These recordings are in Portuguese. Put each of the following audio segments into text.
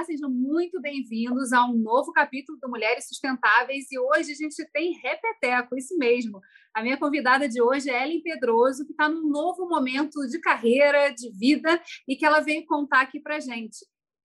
Olá, sejam muito bem-vindos a um novo capítulo do Mulheres Sustentáveis e hoje a gente tem repeteco, isso mesmo. A minha convidada de hoje é Ellen Pedroso, que está num novo momento de carreira, de vida e que ela veio contar aqui para gente.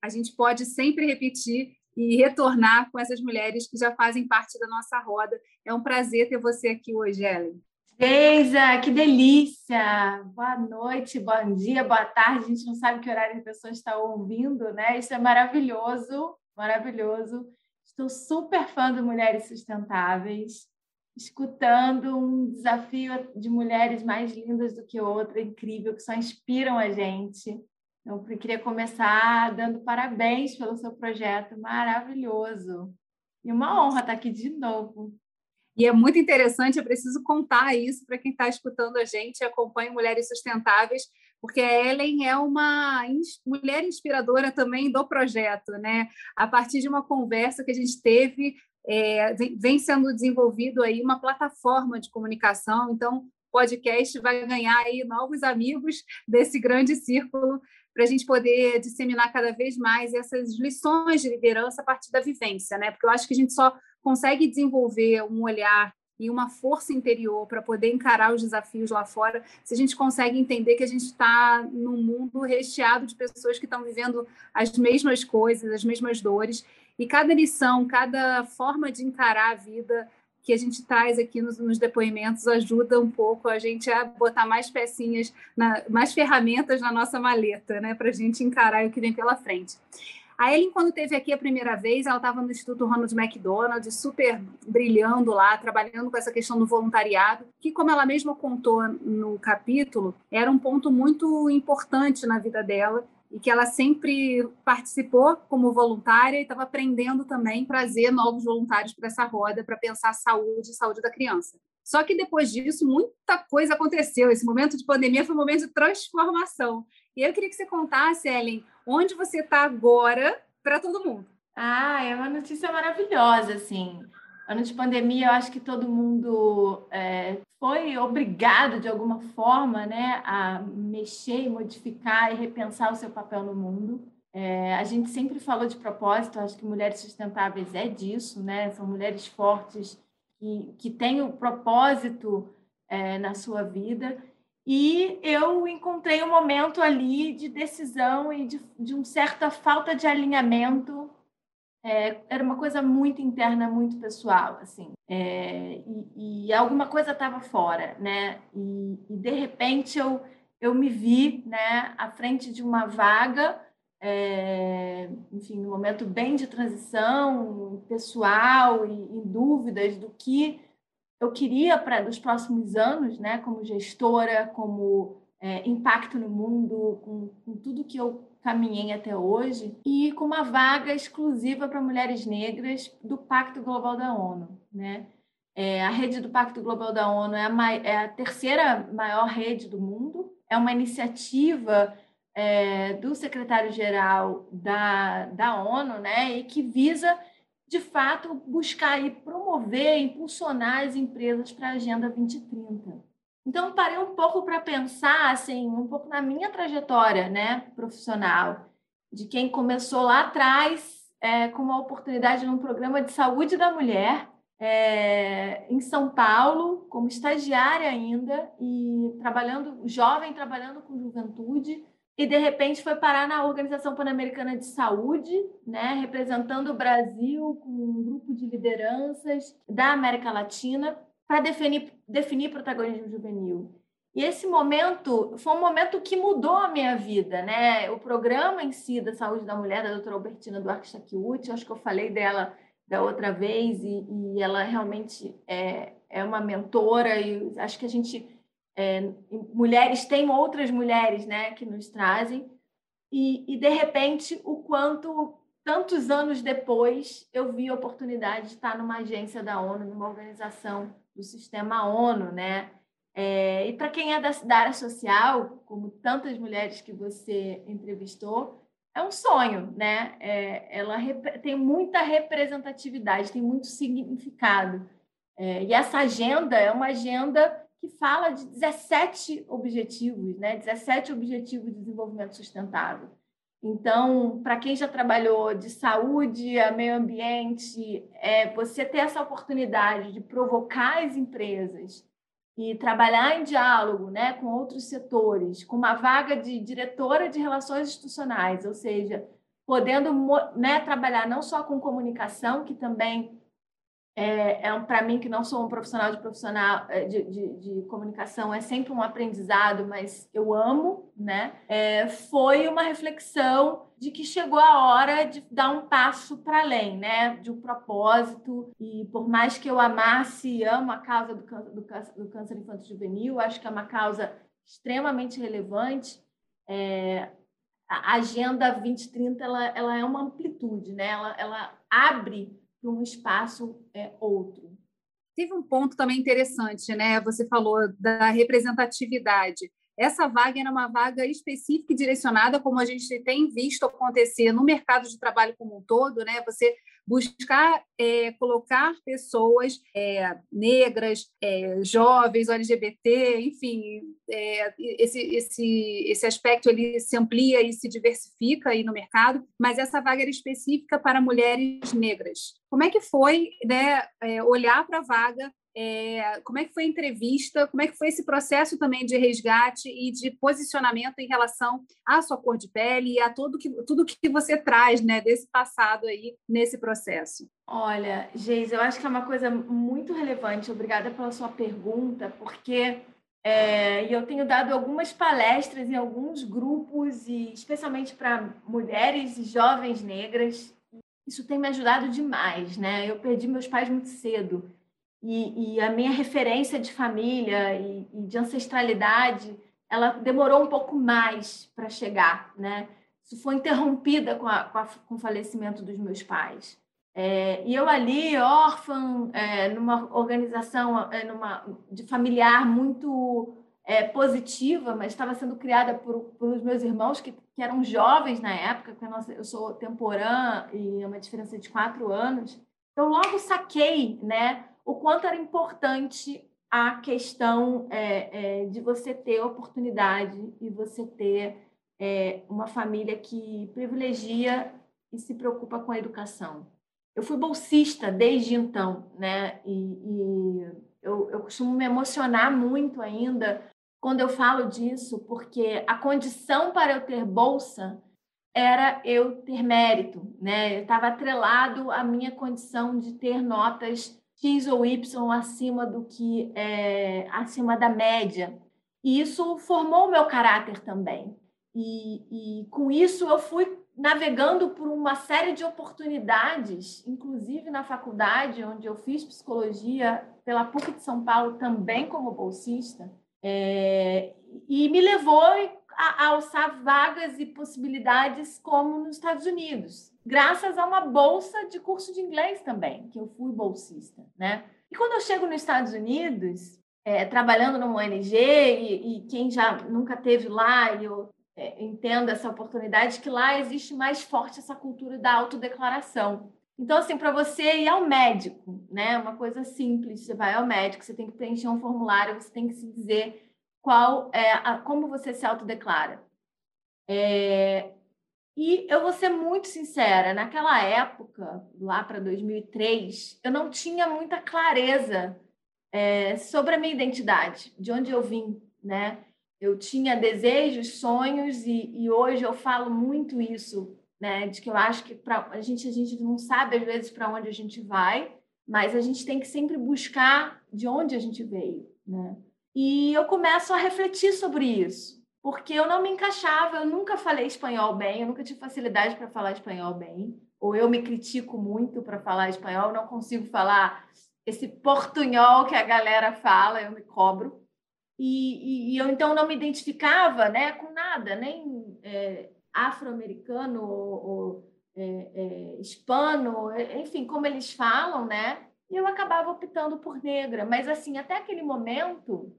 A gente pode sempre repetir e retornar com essas mulheres que já fazem parte da nossa roda. É um prazer ter você aqui hoje, Ellen. Geisa, que delícia! Boa noite, bom dia, boa tarde. A gente não sabe que horário a pessoa está ouvindo, né? Isso é maravilhoso, maravilhoso. Estou super fã do Mulheres Sustentáveis, escutando um desafio de mulheres mais lindas do que outra, incrível, que só inspiram a gente. Então, eu queria começar dando parabéns pelo seu projeto maravilhoso. E uma honra estar aqui de novo. E é muito interessante, eu preciso contar isso para quem está escutando a gente e acompanha Mulheres Sustentáveis, porque a Ellen é uma mulher inspiradora também do projeto, né? A partir de uma conversa que a gente teve, é, vem sendo desenvolvido aí uma plataforma de comunicação, então podcast vai ganhar aí novos amigos desse grande círculo para a gente poder disseminar cada vez mais essas lições de liderança a partir da vivência, né? Porque eu acho que a gente só consegue desenvolver um olhar e uma força interior para poder encarar os desafios lá fora, se a gente consegue entender que a gente está num mundo recheado de pessoas que estão vivendo as mesmas coisas, as mesmas dores, e cada lição, cada forma de encarar a vida que a gente traz aqui nos, nos depoimentos ajuda um pouco a gente a botar mais pecinhas, na, mais ferramentas na nossa maleta, né, para a gente encarar o que vem pela frente. A Ellen, quando teve aqui a primeira vez, ela estava no Instituto Ronald McDonald, super brilhando lá, trabalhando com essa questão do voluntariado, que, como ela mesma contou no capítulo, era um ponto muito importante na vida dela e que ela sempre participou como voluntária e estava aprendendo também trazer novos voluntários para essa roda para pensar saúde e saúde da criança. Só que depois disso, muita coisa aconteceu. Esse momento de pandemia foi um momento de transformação. E eu queria que você contasse, Ellen, onde você está agora para todo mundo. Ah, é uma notícia maravilhosa, assim. Ano de pandemia, eu acho que todo mundo é, foi obrigado, de alguma forma, né, a mexer, modificar e repensar o seu papel no mundo. É, a gente sempre falou de propósito, acho que Mulheres Sustentáveis é disso, né? São mulheres fortes que, que têm o propósito é, na sua vida. E eu encontrei um momento ali de decisão e de, de uma certa falta de alinhamento. É, era uma coisa muito interna, muito pessoal, assim. É, e, e, alguma coisa estava fora, né? E, e, de repente eu, eu me vi, né, à frente de uma vaga, é, enfim, num momento bem de transição pessoal e em dúvidas do que eu queria para os próximos anos, né, como gestora, como é, impacto no mundo, com, com tudo que eu caminhei até hoje, e com uma vaga exclusiva para mulheres negras do Pacto Global da ONU. Né? É, a rede do Pacto Global da ONU é a, é a terceira maior rede do mundo, é uma iniciativa é, do secretário-geral da, da ONU, né, e que visa de fato, buscar e promover, impulsionar as empresas para a Agenda 2030. Então, parei um pouco para pensar, assim, um pouco na minha trajetória né, profissional, de quem começou lá atrás é, com uma oportunidade num programa de saúde da mulher, é, em São Paulo, como estagiária ainda, e trabalhando, jovem, trabalhando com juventude, e de repente foi parar na Organização Pan-Americana de Saúde, né, representando o Brasil com um grupo de lideranças da América Latina para definir, definir protagonismo juvenil. E esse momento foi um momento que mudou a minha vida, né? O programa em si da saúde da mulher, da doutora Albertina Duarte Chakiuti, acho que eu falei dela da outra vez, e, e ela realmente é, é uma mentora, e acho que a gente é, mulheres têm outras mulheres né, que nos trazem, e, e de repente o quanto tantos anos depois eu vi a oportunidade de estar numa agência da ONU, numa organização do sistema ONU, né? É, e para quem é da, da, área social, como tantas mulheres que você entrevistou, é um sonho, né? É, ela tem muita representatividade, tem muito significado. É, e essa agenda é uma agenda que fala de 17 objetivos, né? 17 objetivos de desenvolvimento sustentável. Então, para quem já trabalhou de saúde a meio ambiente, é, você ter essa oportunidade de provocar as empresas e trabalhar em diálogo né, com outros setores, com uma vaga de diretora de relações institucionais, ou seja, podendo né, trabalhar não só com comunicação, que também é, é para mim que não sou um profissional de profissional é, de, de, de, comunicação é sempre um aprendizado, mas eu amo, né? É, foi uma reflexão de que chegou a hora de dar um passo para além, né? De um propósito e por mais que eu amasse e amo a causa do do câncer, do câncer infanto-juvenil, acho que é uma causa extremamente relevante. É, a Agenda 2030 ela, ela é uma amplitude, né? Ela, ela abre para um espaço é, outro. Teve um ponto também interessante, né? Você falou da representatividade. Essa vaga era uma vaga específica e direcionada, como a gente tem visto acontecer no mercado de trabalho como um todo, né? Você buscar é, colocar pessoas é, negras, é, jovens, LGBT, enfim, é, esse, esse, esse aspecto ele se amplia e se diversifica aí no mercado, mas essa vaga era específica para mulheres negras. Como é que foi né, é, olhar para a vaga é, como é que foi a entrevista? Como é que foi esse processo também de resgate e de posicionamento em relação à sua cor de pele e a tudo que, tudo que você traz né, desse passado aí nesse processo? Olha, Geis, eu acho que é uma coisa muito relevante. Obrigada pela sua pergunta, porque é, eu tenho dado algumas palestras em alguns grupos, e especialmente para mulheres e jovens negras. Isso tem me ajudado demais, né? Eu perdi meus pais muito cedo e, e a minha referência de família e, e, de ancestralidade, ela demorou um pouco mais para chegar, né? Isso foi interrompida com, a, com, a, com o falecimento dos meus pais. É, e eu ali, órfã, é, numa organização é, numa, de familiar muito é, positiva, mas estava sendo criada por, pelos meus irmãos, que, que eram jovens na época, porque eu, sou temporã e é uma diferença de quatro anos. Eu logo saquei né, o quanto era importante a questão é, é, de você ter oportunidade e você ter é, uma família que privilegia e se preocupa com a educação. Eu fui bolsista desde então, né? E, e eu, eu costumo me emocionar muito ainda quando eu falo disso, porque a condição para eu ter bolsa era eu ter mérito, né? Estava atrelado à minha condição de ter notas X ou Y acima do que é, acima da média. E isso formou o meu caráter também. E, e com isso eu fui navegando por uma série de oportunidades, inclusive na faculdade, onde eu fiz psicologia pela PUC de São Paulo, também como bolsista, é, e me levou a, alçar vagas e possibilidades como nos Estados Unidos graças a uma bolsa de curso de inglês também, que eu fui bolsista, né? E quando eu chego nos Estados Unidos, é, trabalhando numa ONG, e, e, quem já nunca teve lá, e eu é, entendo essa oportunidade, que lá existe mais forte essa cultura da autodeclaração. Então, assim, para você ir ao médico, né? Uma coisa simples, você vai ao médico, você tem que preencher um formulário, você tem que se dizer qual é a, como você se autodeclara. É, e eu vou ser muito sincera, naquela época, lá para 2003, eu não tinha muita clareza é, sobre a minha identidade, de onde eu vim, né? Eu tinha desejos, sonhos e, e hoje eu falo muito isso, né? De que eu acho que pra, a gente a gente não sabe às vezes para onde a gente vai, mas a gente tem que sempre buscar de onde a gente veio, né? E eu começo a refletir sobre isso porque eu não me encaixava, eu nunca falei espanhol bem, eu nunca tive facilidade para falar espanhol bem, ou eu me critico muito para falar espanhol, não consigo falar esse portunhol que a galera fala, eu me cobro. E, e, e eu então não me identificava né, com nada, nem é, afro-americano ou, ou é, é, hispano, enfim, como eles falam, né? E eu acabava optando por negra. Mas, assim, até aquele momento,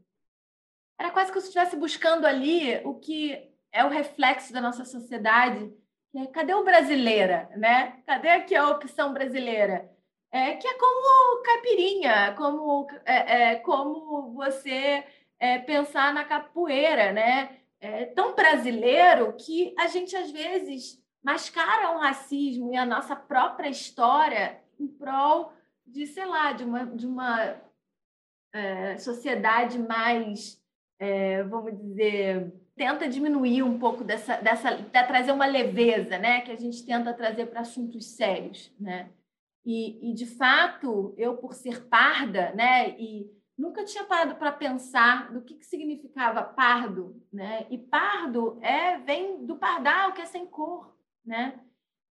era quase que eu estivesse buscando ali o que é o reflexo da nossa sociedade. É, cadê o brasileira, né? Cadê aqui a opção brasileira? É, que é como caipirinha, como, é, é como você é, pensar na capoeira, né? é, tão brasileiro que a gente, às vezes, mascara o racismo e a nossa própria história em prol de, sei lá, de uma, de uma é, sociedade mais, é, vamos dizer, tenta diminuir um pouco dessa, dessa, de trazer uma leveza, né, que a gente tenta trazer para assuntos sérios, né? E, e, de fato, eu por ser parda, né, e nunca tinha parado para pensar do que, que significava pardo, né? E pardo é vem do pardal, que é sem cor, né?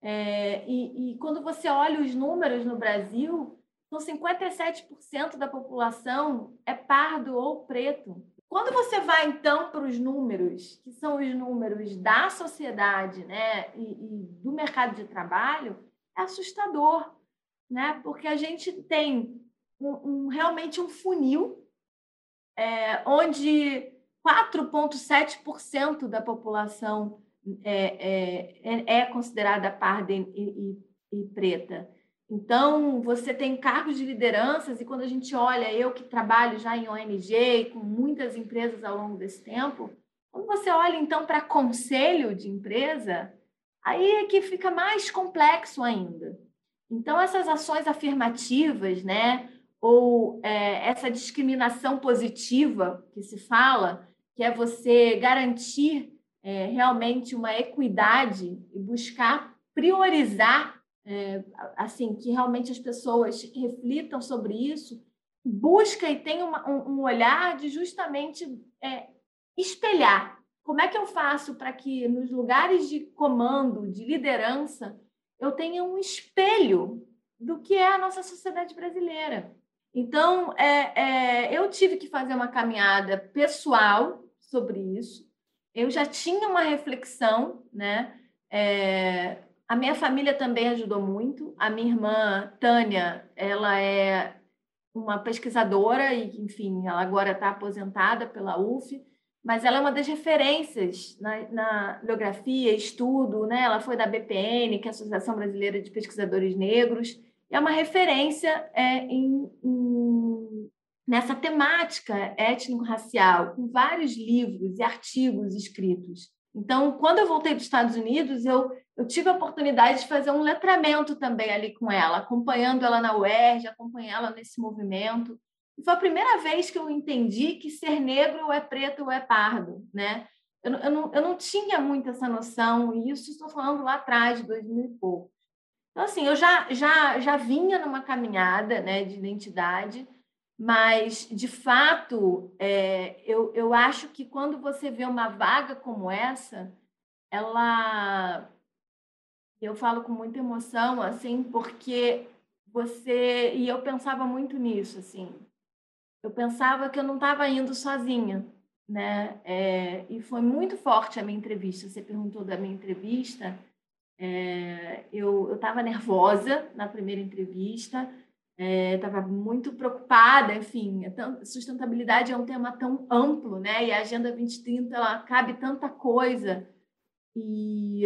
É, e, e, quando você olha os números no Brasil, são 57% da população é pardo ou preto. Quando você vai, então, para os números, que são os números da sociedade né, e, e do mercado de trabalho, é assustador, né? porque a gente tem um, um realmente um funil é, onde 4,7% da população é, é, é, considerada parda e, e, e preta. Então, você tem cargos de lideranças, e quando a gente olha, eu que trabalho já em ONG, com muitas empresas ao longo desse tempo, quando você olha então para conselho de empresa, aí é que fica mais complexo ainda. Então, essas ações afirmativas, né, ou é, essa discriminação positiva que se fala, que é você garantir é, realmente uma equidade e buscar priorizar é, assim, que realmente as pessoas reflitam sobre isso, busca e tem uma, um, um, olhar de justamente é, espelhar. Como é que eu faço para que nos lugares de comando, de liderança, eu tenha um espelho do que é a nossa sociedade brasileira? Então, é, é, eu tive que fazer uma caminhada pessoal sobre isso. Eu já tinha uma reflexão, né? A minha família também ajudou muito. A minha irmã, Tânia, ela é uma pesquisadora e, enfim, ela agora está aposentada pela UF, mas ela é uma das referências na, na biografia, estudo, né? Ela foi da BPN, que é a Associação Brasileira de Pesquisadores Negros, é uma referência é, em, em, nessa temática étnico-racial, com vários livros e artigos escritos. Então, quando eu voltei dos Estados Unidos, eu, eu tive a oportunidade de fazer um letramento também ali com ela, acompanhando ela na UERJ, acompanhando ela nesse movimento. E foi a primeira vez que eu entendi que ser negro ou é preto ou é pardo, né? Eu, eu, não, eu não tinha muito essa noção, e isso estou falando lá atrás, de 2000 e pouco. Então, assim, eu já, já, já vinha numa caminhada né, de identidade, mas, de fato, é, eu, eu acho que quando você vê uma vaga como essa, ela. Eu falo com muita emoção, assim, porque você. E eu pensava muito nisso, assim. Eu pensava que eu não estava indo sozinha, né? É, e foi muito forte a minha entrevista. Você perguntou da minha entrevista. É, eu estava nervosa na primeira entrevista estava é, muito preocupada, enfim, é sustentabilidade é um tema tão amplo, né? E a Agenda 2030 ela cabe tanta coisa. E,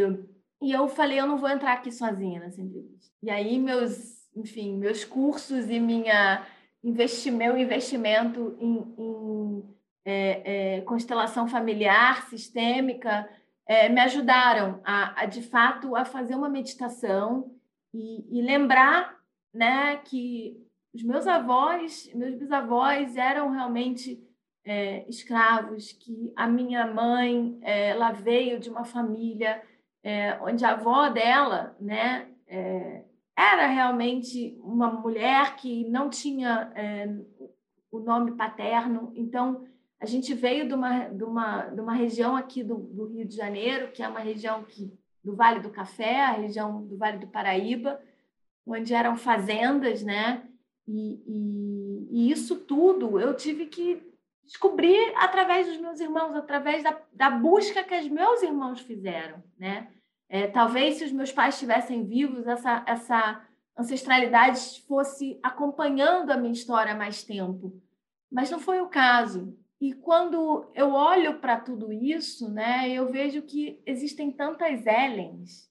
e eu falei, eu não vou entrar aqui sozinha nessa entrevista. E aí meus, enfim, meus cursos e minha investi, meu investimento em, em é, é, constelação familiar sistêmica é, me ajudaram a, a, de fato, a fazer uma meditação e, e lembrar né, que os meus avós, meus bisavós eram realmente é, escravos, que a minha mãe é, ela veio de uma família é, onde a avó dela né, é, era realmente uma mulher que não tinha é, o nome paterno. Então, a gente veio de uma, de uma, de uma região aqui do, do Rio de Janeiro, que é uma região que, do Vale do Café, a região do Vale do Paraíba, onde eram fazendas, né? E, e, e, isso tudo eu tive que descobrir através dos meus irmãos, através da, da busca que os meus irmãos fizeram, né? É, talvez se os meus pais estivessem vivos, essa, essa ancestralidade fosse acompanhando a minha história há mais tempo, mas não foi o caso. E quando eu olho para tudo isso, né, eu vejo que existem tantas Ellens,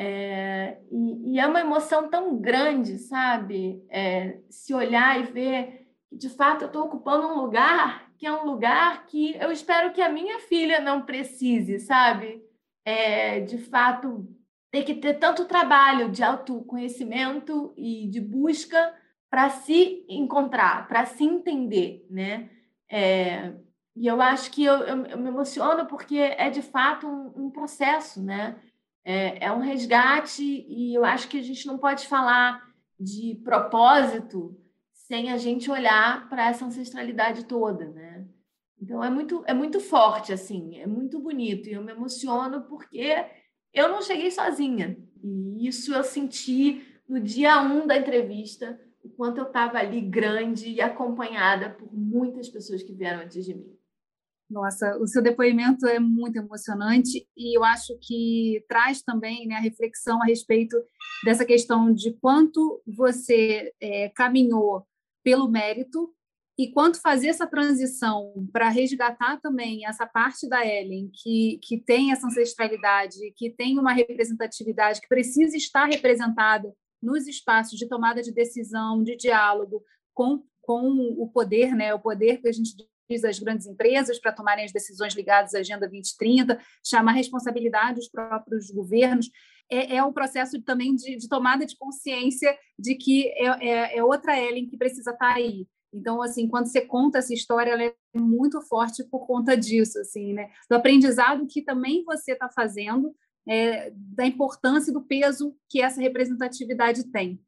é, e, e, é uma emoção tão grande, sabe? É, se olhar e ver que, de fato, eu estou ocupando um lugar que é um lugar que eu espero que a minha filha não precise, sabe? É, de fato, ter que ter tanto trabalho de autoconhecimento e de busca para se encontrar, para se entender, né? É, e eu acho que eu, eu, eu, me emociono porque é de fato um, um processo, né? É, é, um resgate e eu acho que a gente não pode falar de propósito sem a gente olhar para essa ancestralidade toda, né? Então é muito é muito forte assim, é muito bonito e eu me emociono porque eu não cheguei sozinha e isso eu senti no dia um da entrevista, o quanto eu estava ali grande e acompanhada por muitas pessoas que vieram antes de mim. Nossa, o seu depoimento é muito emocionante e eu acho que traz também né, a reflexão a respeito dessa questão de quanto você é, caminhou pelo mérito e quanto fazer essa transição para resgatar também essa parte da Ellen que, que tem essa ancestralidade, que tem uma representatividade, que precisa estar representada nos espaços de tomada de decisão, de diálogo com, com o poder, né, o poder que a gente as grandes empresas para tomarem as decisões ligadas à Agenda 2030, chamar responsabilidade os próprios governos. É, é um processo também de, de, tomada de consciência de que é, é, é, outra Ellen que precisa estar tá aí. Então, assim, quando você conta essa história, ela é muito forte por conta disso, assim, né? Do aprendizado que também você está fazendo, é, da importância e do peso que essa representatividade tem.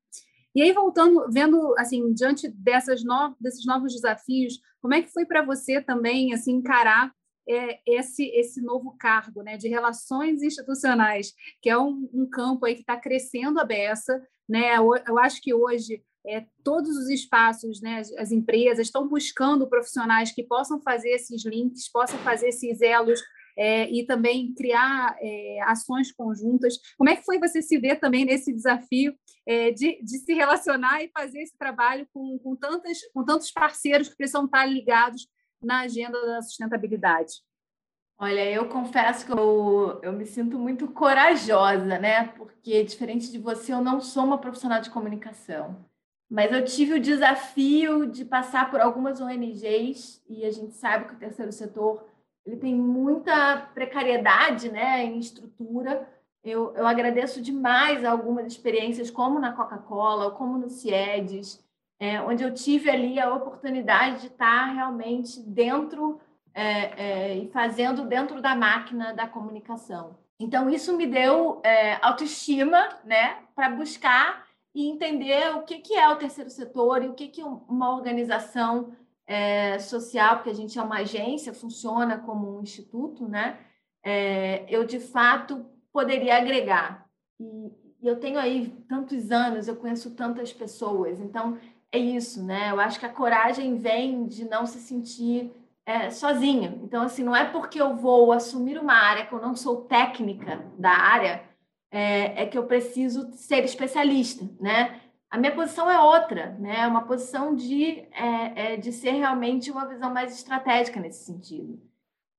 E aí, voltando, vendo, assim, diante dessas no, desses novos desafios, como é que foi para você também, assim, encarar é, esse, esse novo cargo, né, de relações institucionais, que é um, um campo aí que está crescendo a beça, né? Eu, acho que hoje é, todos os espaços, né, as, as empresas estão buscando profissionais que possam fazer esses links, possam fazer esses elos é, e também criar é, ações conjuntas. Como é que foi você se ver também nesse desafio é, de, de, se relacionar e fazer esse trabalho com, com, tantas, com tantos parceiros que precisam estar ligados na agenda da sustentabilidade? Olha, eu confesso que eu, eu me sinto muito corajosa, né? Porque, diferente de você, eu não sou uma profissional de comunicação. Mas eu tive o desafio de passar por algumas ONGs e a gente sabe que o terceiro setor ele tem muita precariedade né, em estrutura. Eu, eu agradeço demais algumas experiências, como na Coca-Cola, como no CIEDES, é, onde eu tive ali a oportunidade de estar realmente dentro é, é, e fazendo dentro da máquina da comunicação. Então, isso me deu é, autoestima né, para buscar e entender o que, que é o terceiro setor e o que, que uma organização é, social, porque a gente é uma agência, funciona como um instituto, né? É, eu de fato poderia agregar. E, e, eu tenho aí tantos anos, eu conheço tantas pessoas, então é isso, né? Eu acho que a coragem vem de não se sentir é, sozinha. Então, assim, não é porque eu vou assumir uma área que eu não sou técnica da área, é, é que eu preciso ser especialista, né? A minha posição é outra, né? É uma posição de, é, é, de ser realmente uma visão mais estratégica nesse sentido.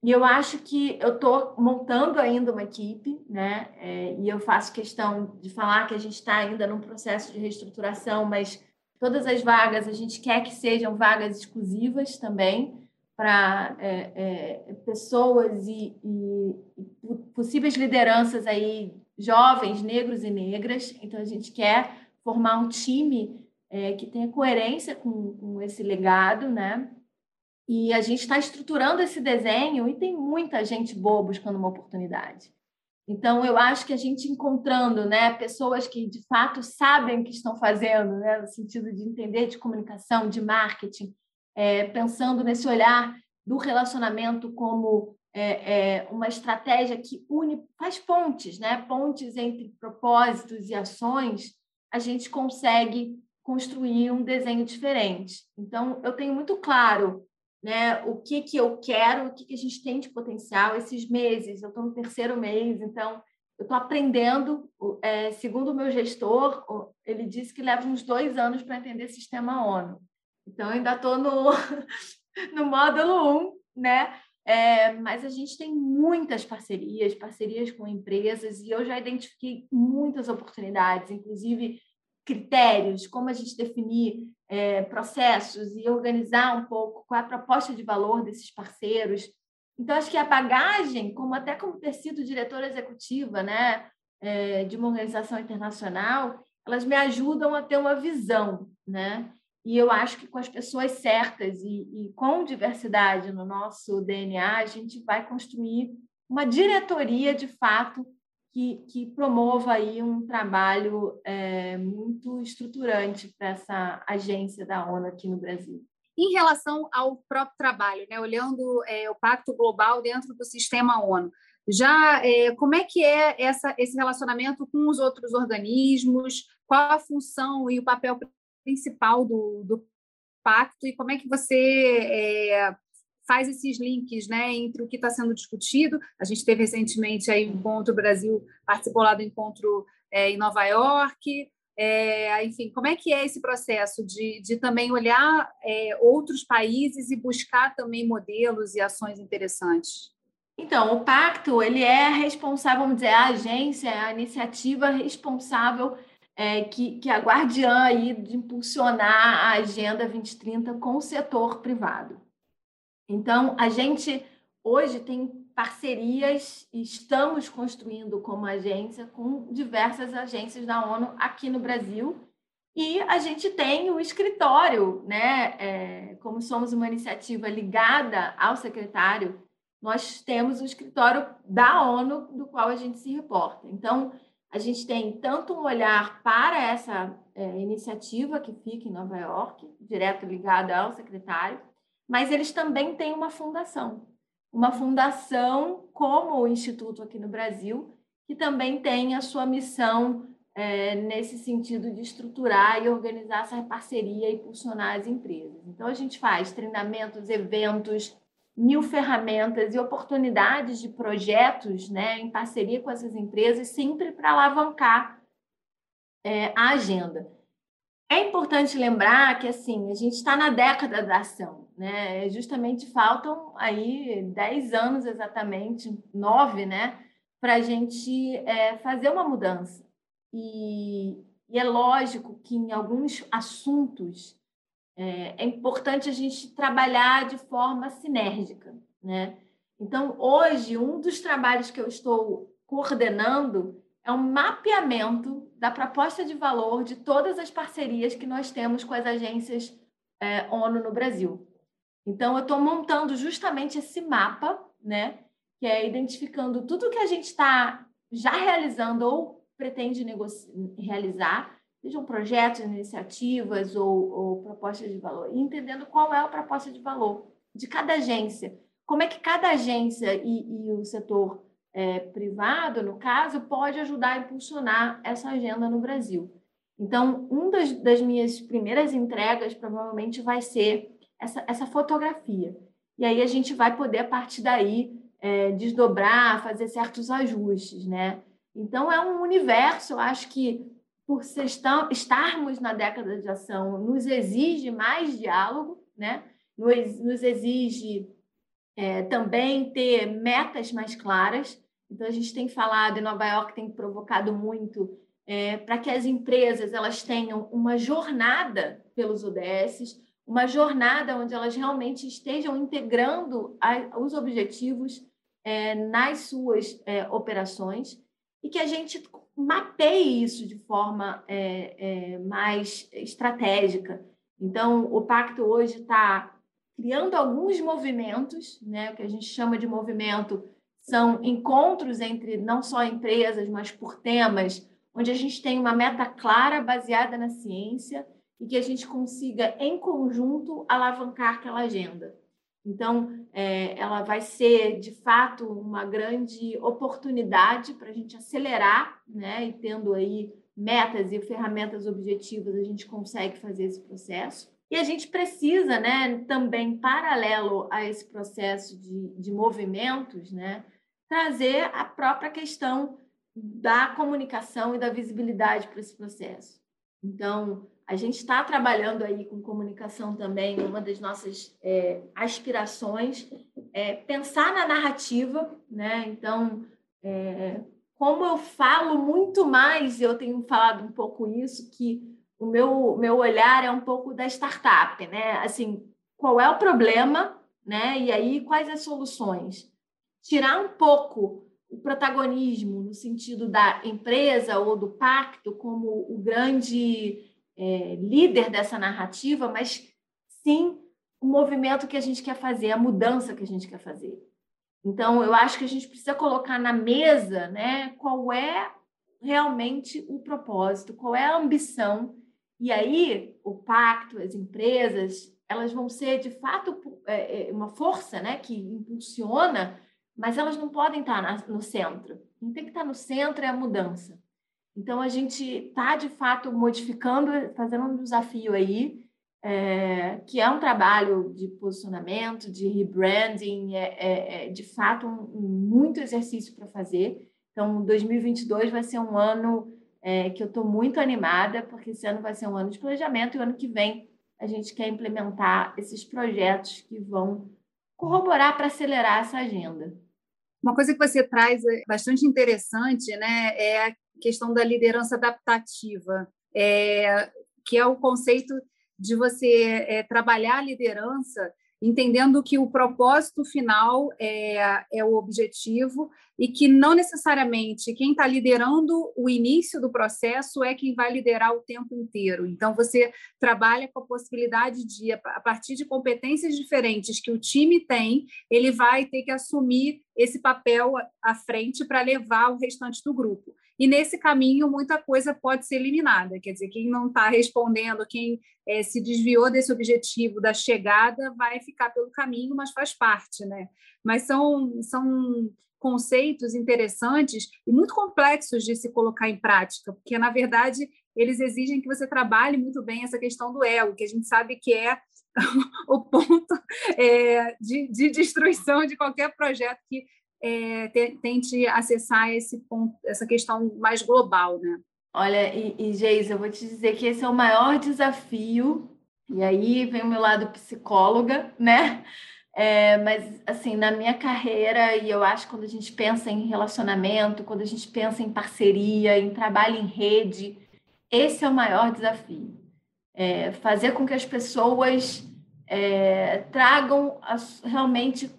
E eu acho que eu estou montando ainda uma equipe, né? É, e eu faço questão de falar que a gente está ainda num processo de reestruturação, mas todas as vagas a gente quer que sejam vagas exclusivas também para é, é, pessoas e, e, e possíveis lideranças aí jovens, negros e negras. Então a gente quer formar um time é, que tenha coerência com, com esse legado, né? E a gente está estruturando esse desenho e tem muita gente boa buscando uma oportunidade. Então, eu acho que a gente encontrando né, pessoas que de fato sabem o que estão fazendo, né, no sentido de entender de comunicação, de marketing, é, pensando nesse olhar do relacionamento como é, é, uma estratégia que une, faz pontes, né, pontes entre propósitos e ações, a gente consegue construir um desenho diferente. Então, eu tenho muito claro né, o que, que eu quero, o que, que a gente tem de potencial. Esses meses, eu estou no terceiro mês, então eu estou aprendendo. É, segundo o meu gestor, ele disse que leva uns dois anos para entender sistema ONU. Então, eu ainda estou no, no módulo 1, um, né? É, mas a gente tem muitas parcerias, parcerias com empresas, e eu já identifiquei muitas oportunidades, inclusive critérios, como a gente definir é, processos e organizar um pouco qual é a proposta de valor desses parceiros. Então, acho que a bagagem, como até como ter sido diretora executiva né, é, de uma organização internacional, elas me ajudam a ter uma visão, né? E eu acho que com as pessoas certas e, e com diversidade no nosso DNA, a gente vai construir uma diretoria de fato que, que promova aí um trabalho é, muito estruturante para essa agência da ONU aqui no Brasil. Em relação ao próprio trabalho, né, olhando é, o Pacto Global dentro do sistema ONU, já é, como é que é essa, esse relacionamento com os outros organismos? Qual a função e o papel principal do, do pacto e como é que você é, faz esses links né, entre o que está sendo discutido. A gente teve recentemente aí encontro, Brasil participou lá do encontro é, em Nova York. É, enfim, como é que é esse processo de, de também olhar é, outros países e buscar também modelos e ações interessantes? Então, o pacto ele é responsável, vamos dizer, a agência, a iniciativa responsável é, que, que é a guardiã aí de impulsionar a Agenda 2030 com o setor privado. Então, a gente hoje tem parcerias e estamos construindo como agência com diversas agências da ONU aqui no Brasil. E a gente tem o escritório, né? É, como somos uma iniciativa ligada ao secretário, nós temos o escritório da ONU, do qual a gente se reporta. Então, a gente tem tanto um olhar para essa é, iniciativa que fica em Nova York, direto ligada ao secretário, mas eles também têm uma fundação. Uma fundação como o Instituto aqui no Brasil, que também tem a sua missão é, nesse sentido de estruturar e organizar essa parceria e impulsionar as empresas. Então, a gente faz treinamentos, eventos, mil ferramentas e oportunidades de projetos né, em parceria com essas empresas, sempre para alavancar é, a agenda. É importante lembrar que assim a gente está na década da ação, né? Justamente faltam aí 10 anos exatamente, nove, né? Para a gente é, fazer uma mudança. E, e, é lógico que em alguns assuntos é, é importante a gente trabalhar de forma sinérgica, né? Então, hoje, um dos trabalhos que eu estou coordenando é um mapeamento da proposta de valor de todas as parcerias que nós temos com as agências é, ONU no Brasil. Então, eu estou montando justamente esse mapa, né, que é identificando tudo que a gente está já realizando ou pretende realizar, sejam projetos, iniciativas ou, ou propostas de valor, e entendendo qual é a proposta de valor de cada agência. Como é que cada agência e, e o setor é, privado, no caso, pode ajudar a impulsionar essa agenda no Brasil. Então, uma das, das, minhas primeiras entregas provavelmente vai ser essa, essa fotografia. E aí a gente vai poder, a partir daí, é, desdobrar, fazer certos ajustes, né? Então, é um universo, eu acho que por estarmos na década de ação, nos exige mais diálogo, né? nos, nos exige é, também ter metas mais claras. Então, a gente tem falado, em Nova York tem provocado muito é, para que as empresas elas tenham uma jornada pelos ODS, uma jornada onde elas realmente estejam integrando a, os objetivos é, nas suas é, operações e que a gente mapeie isso de forma é, é, mais estratégica. Então, o pacto hoje está criando alguns movimentos, né, que a gente chama de movimento, são encontros entre não só empresas, mas por temas, onde a gente tem uma meta clara baseada na ciência e que a gente consiga, em conjunto, alavancar aquela agenda. Então, é, ela vai ser, de fato, uma grande oportunidade para a gente acelerar, né? E tendo aí metas e ferramentas objetivas, a gente consegue fazer esse processo. E a gente precisa, né, também, paralelo a esse processo de, de movimentos, né, trazer a própria questão da comunicação e da visibilidade para esse processo. Então, a gente está trabalhando aí com comunicação também, uma das nossas é, aspirações é pensar na narrativa, né? Então, é, como eu falo muito mais, eu tenho falado um pouco isso, que o meu, meu olhar é um pouco da startup, né? Assim, qual é o problema, né? E aí, quais as soluções? Tirar um pouco o protagonismo no sentido da empresa ou do pacto como o grande é, líder dessa narrativa, mas sim o movimento que a gente quer fazer, a mudança que a gente quer fazer. Então, eu acho que a gente precisa colocar na mesa né, qual é realmente o propósito, qual é a ambição. E aí, o pacto, as empresas, elas vão ser, de fato, é, é, uma força né, que impulsiona, mas elas não podem estar no centro. Quem tem que estar no centro é a mudança. Então, a gente está, de fato, modificando, fazendo um desafio aí, é, que é um trabalho de posicionamento, de rebranding, é, é, é de fato um, um muito exercício para fazer. Então, 2022 vai ser um ano é, que eu estou muito animada, porque esse ano vai ser um ano de planejamento e o ano que vem a gente quer implementar esses projetos que vão corroborar para acelerar essa agenda. Uma coisa que você traz é bastante interessante né, é questão da liderança adaptativa, é, que é o conceito de você é, trabalhar a liderança entendendo que o propósito final é, é o objetivo e que não necessariamente quem está liderando o início do processo é quem vai liderar o tempo inteiro. Então, você trabalha com a possibilidade de, a partir de competências diferentes que o time tem, ele vai ter que assumir esse papel à frente para levar o restante do grupo. E nesse caminho, muita coisa pode ser eliminada. Quer dizer, quem não está respondendo, quem é, se desviou desse objetivo da chegada, vai ficar pelo caminho, mas faz parte, né? Mas são, são conceitos interessantes e muito complexos de se colocar em prática, porque, na verdade, eles exigem que você trabalhe muito bem essa questão do ego, que a gente sabe que é o ponto é, de, de destruição de qualquer projeto que é, tente acessar esse ponto, essa questão mais global, né? Olha, e, e eu vou te dizer que esse é o maior desafio, e aí vem o meu lado psicóloga, né? É, mas, assim, na minha carreira, e eu acho que quando a gente pensa em relacionamento, quando a gente pensa em parceria, em trabalho em rede, esse é o maior desafio. É fazer com que as pessoas é, tragam as, realmente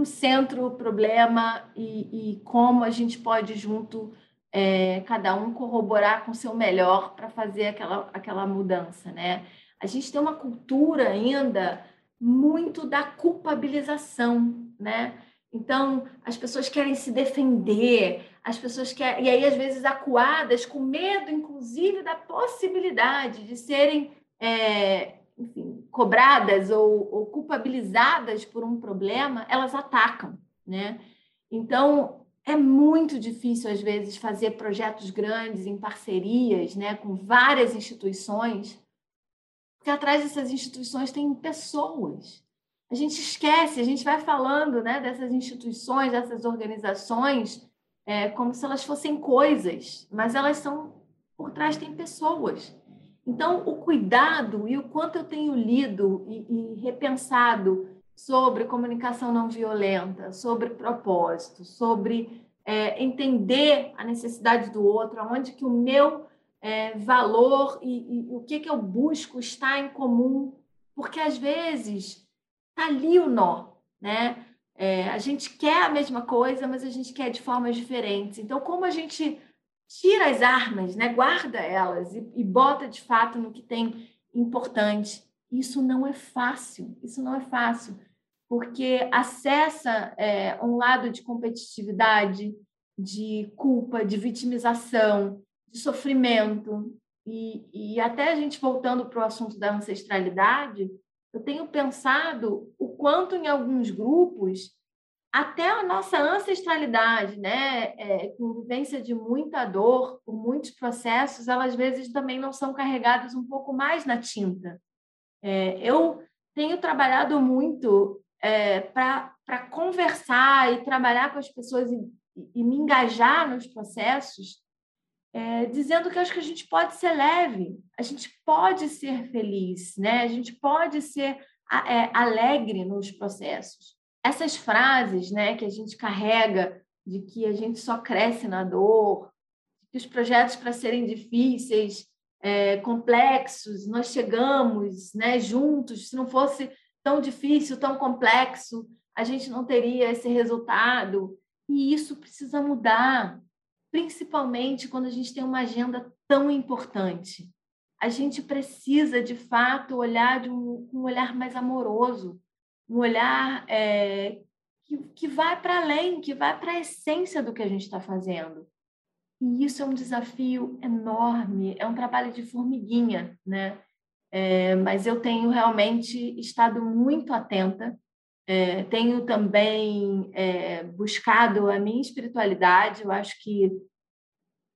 para o centro o problema e, e, como a gente pode junto é, cada um corroborar com o seu melhor para fazer aquela, aquela mudança, né? A gente tem uma cultura ainda muito da culpabilização, né? Então, as pessoas querem se defender, as pessoas querem, e aí às vezes acuadas com medo, inclusive, da possibilidade de serem é, enfim, cobradas ou, ou, culpabilizadas por um problema, elas atacam, né? Então, é muito difícil, às vezes, fazer projetos grandes em parcerias né, com várias instituições, porque atrás dessas instituições tem pessoas. A gente esquece, a gente vai falando né, dessas instituições, dessas organizações, é, como se elas fossem coisas, mas elas são, por trás tem pessoas. Então, o cuidado e o quanto eu tenho lido e, e repensado sobre comunicação não violenta, sobre propósito, sobre é, entender a necessidade do outro, aonde que o meu é, valor e, e, o que, que eu busco está em comum, porque às vezes está ali o nó, né? É, a gente quer a mesma coisa, mas a gente quer de formas diferentes. Então, como a gente tira as armas, né? guarda elas e, e bota de fato no que tem importante. Isso não é fácil, isso não é fácil, porque acessa é, um lado de competitividade, de culpa, de vitimização, de sofrimento. E, e até a gente voltando para o assunto da ancestralidade, eu tenho pensado o quanto em alguns grupos até a nossa ancestralidade, né, é, convivência de muita dor, por muitos processos, elas às vezes também não são carregadas um pouco mais na tinta. É, eu tenho trabalhado muito é, para conversar e trabalhar com as pessoas e, e me engajar nos processos, é, dizendo que acho que a gente pode ser leve, a gente pode ser feliz, né? a gente pode ser é, alegre nos processos essas frases né, que a gente carrega de que a gente só cresce na dor, que os projetos para serem difíceis, é, complexos, nós chegamos né, juntos. Se não fosse tão difícil, tão complexo, a gente não teria esse resultado. E isso precisa mudar, principalmente quando a gente tem uma agenda tão importante. A gente precisa, de fato, olhar de um, um olhar mais amoroso, um olhar é, que, que vai para além, que vai para a essência do que a gente está fazendo. E isso é um desafio enorme, é um trabalho de formiguinha, né? É, mas eu tenho realmente estado muito atenta, é, tenho também é, buscado a minha espiritualidade, eu acho que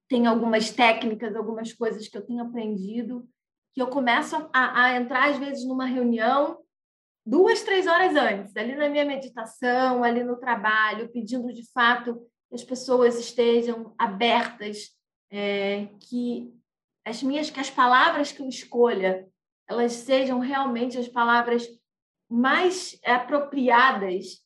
tem algumas técnicas, algumas coisas que eu tenho aprendido, que eu começo a, a entrar, às vezes, numa reunião duas, três horas antes, ali na minha meditação, ali no trabalho, pedindo de fato que as pessoas estejam abertas, é, que as minhas, que as palavras que eu escolha, elas sejam realmente as palavras mais apropriadas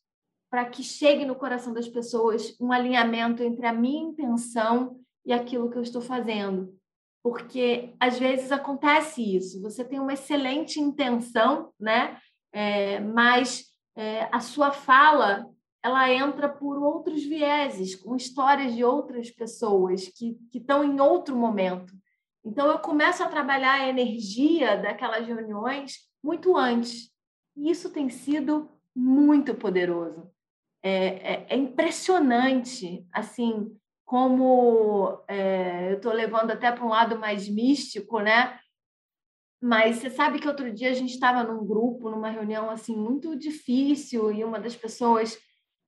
para que chegue no coração das pessoas um alinhamento entre a minha intenção e aquilo que eu estou fazendo. Porque às vezes acontece isso, você tem uma excelente intenção, né? É, mas é, a sua fala ela entra por outros vieses, com histórias de outras pessoas que, estão em outro momento. Então, eu começo a trabalhar a energia daquelas reuniões muito antes. E isso tem sido muito poderoso. É, é, é impressionante, assim, como é, eu estou levando até para um lado mais místico, né? Mas você sabe que outro dia a gente estava num grupo, numa reunião assim muito difícil, e uma das pessoas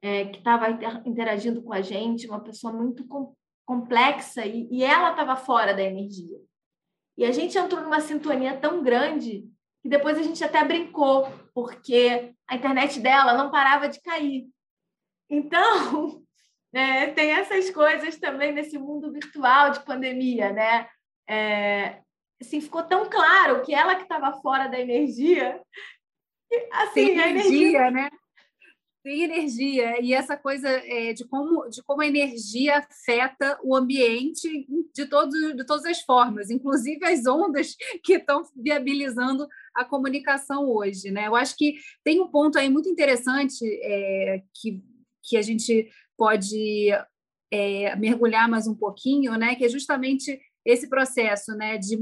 é, que estava interagindo com a gente, uma pessoa muito com, complexa, e, e ela estava fora da energia. E a gente entrou numa sintonia tão grande que depois a gente até brincou, porque a internet dela não parava de cair. Então, é, tem essas coisas também nesse mundo virtual de pandemia, né? É, assim, ficou tão claro que ela que estava fora da energia, assim, energia, energia, né? tem energia e essa coisa é, de como de como a energia afeta o ambiente de todos de todas as formas, inclusive as ondas que estão viabilizando a comunicação hoje, né? Eu acho que tem um ponto aí muito interessante é, que que a gente pode é, mergulhar mais um pouquinho, né? Que é justamente esse processo, né? De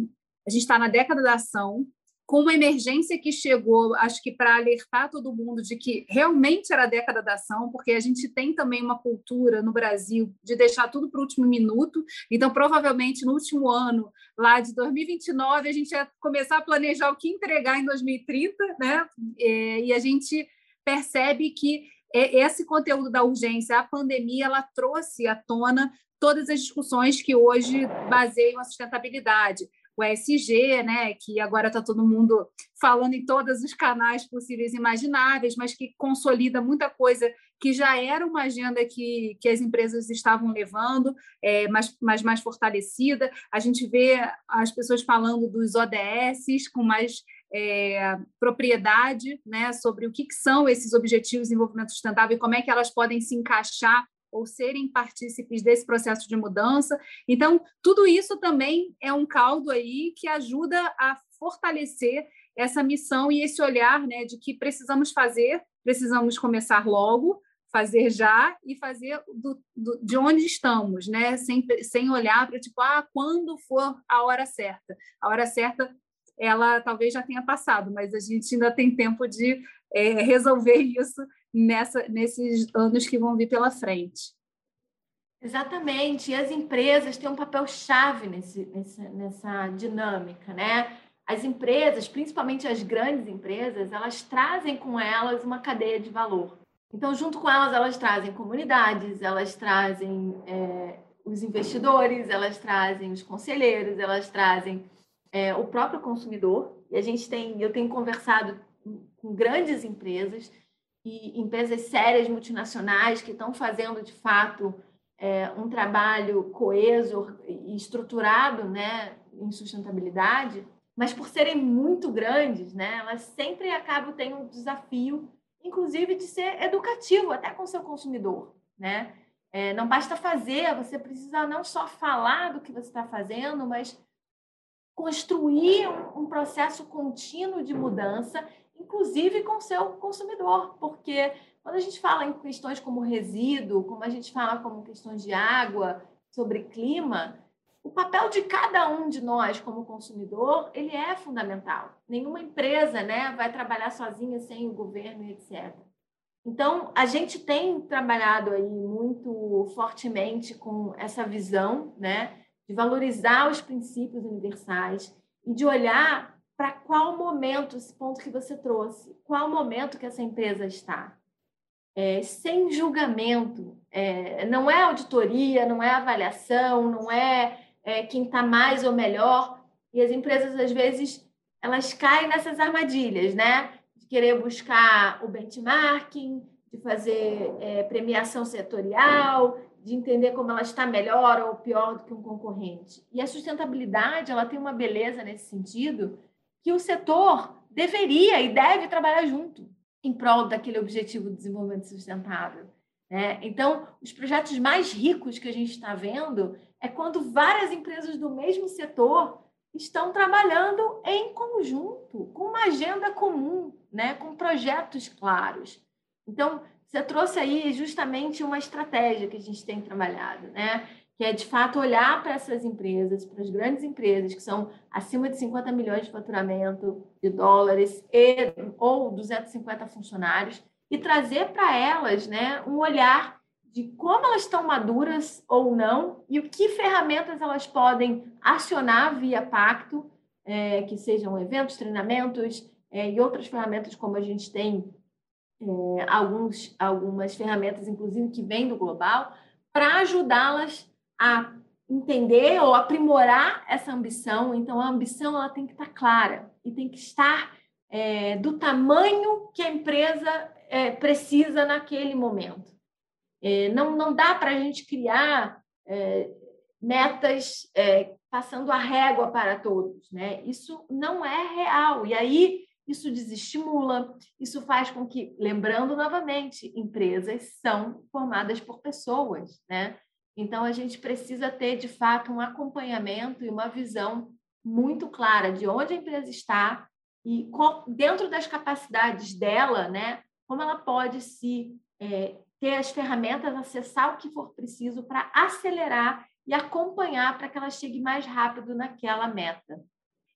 a gente está na década da ação, com uma emergência que chegou, acho que para alertar todo mundo de que realmente era a década da ação, porque a gente tem também uma cultura no Brasil de deixar tudo para o último minuto. Então, provavelmente no último ano, lá de 2029, a gente ia começar a planejar o que entregar em 2030, né? É, e a gente percebe que esse conteúdo da urgência, a pandemia, ela trouxe à tona todas as discussões que hoje baseiam a sustentabilidade o ESG, né, que agora está todo mundo falando em todos os canais possíveis e imagináveis, mas que consolida muita coisa que já era uma agenda que, que as empresas estavam levando, é, mas, mais fortalecida. A gente vê as pessoas falando dos ODS com mais é, propriedade né, sobre o que, que são esses objetivos de desenvolvimento sustentável e como é que elas podem se encaixar ou serem partícipes desse processo de mudança. Então, tudo isso também é um caldo aí que ajuda a fortalecer essa missão e esse olhar né, de que precisamos fazer, precisamos começar logo, fazer já e fazer do, do, de onde estamos, né? sem, sem olhar para tipo, ah, quando for a hora certa. A hora certa ela talvez já tenha passado, mas a gente ainda tem tempo de é, resolver isso nessa, nesses anos que vão vir pela frente. Exatamente, e as empresas têm um papel chave nesse, nessa, nessa dinâmica, né? As empresas, principalmente as grandes empresas, elas trazem com elas uma cadeia de valor. Então, junto com elas, elas trazem comunidades, elas trazem é, os investidores, elas trazem os conselheiros, elas trazem é, o próprio consumidor. E a gente tem, eu tenho conversado com grandes empresas e empresas sérias multinacionais que estão fazendo de fato é, um trabalho coeso e estruturado, né, em sustentabilidade, mas por serem muito grandes, né, elas sempre acabam tendo um desafio, inclusive de ser educativo até com o seu consumidor, né? É, não basta fazer, você precisa não só falar do que você está fazendo, mas construir um, um processo contínuo de mudança, inclusive com o seu consumidor, porque quando a gente fala em questões como resíduo, como a gente fala como questões de água, sobre clima, o papel de cada um de nós como consumidor, ele é fundamental. Nenhuma empresa, né, vai trabalhar sozinha sem o governo e etc. Então, a gente tem trabalhado aí muito fortemente com essa visão, né, de valorizar os princípios universais e de olhar para qual momento, esse ponto que você trouxe, qual momento que essa empresa está. É, sem julgamento, é, não é auditoria, não é avaliação, não é, é quem está mais ou melhor. E as empresas, às vezes, elas caem nessas armadilhas, né? De querer buscar o benchmarking, de fazer é, premiação setorial, de entender como ela está melhor ou pior do que um concorrente. E a sustentabilidade, ela tem uma beleza nesse sentido que o setor deveria e deve trabalhar junto em prol daquele objetivo de desenvolvimento sustentável. Né? Então, os projetos mais ricos que a gente está vendo é quando várias empresas do mesmo setor estão trabalhando em conjunto, com uma agenda comum, né? com projetos claros. Então, você trouxe aí justamente uma estratégia que a gente tem trabalhado, né? Que é de fato olhar para essas empresas, para as grandes empresas que são acima de 50 milhões de faturamento de dólares e, ou 250 funcionários e trazer para elas né, um olhar de como elas estão maduras ou não e o que ferramentas elas podem acionar via pacto, é, que sejam eventos, treinamentos é, e outras ferramentas como a gente tem é, alguns, algumas ferramentas, inclusive, que vêm do global, para ajudá-las a entender ou aprimorar essa ambição. Então, a ambição ela tem que estar clara e tem que estar é, do tamanho que a empresa é, precisa naquele momento. É, não, não dá para a gente criar é, metas é, passando a régua para todos. Né? Isso não é real. E aí isso desestimula, isso faz com que, lembrando novamente, empresas são formadas por pessoas. Né? Então, a gente precisa ter, de fato, um acompanhamento e uma visão muito clara de onde a empresa está e dentro das capacidades dela, né, como ela pode se é, ter as ferramentas, acessar o que for preciso para acelerar e acompanhar para que ela chegue mais rápido naquela meta.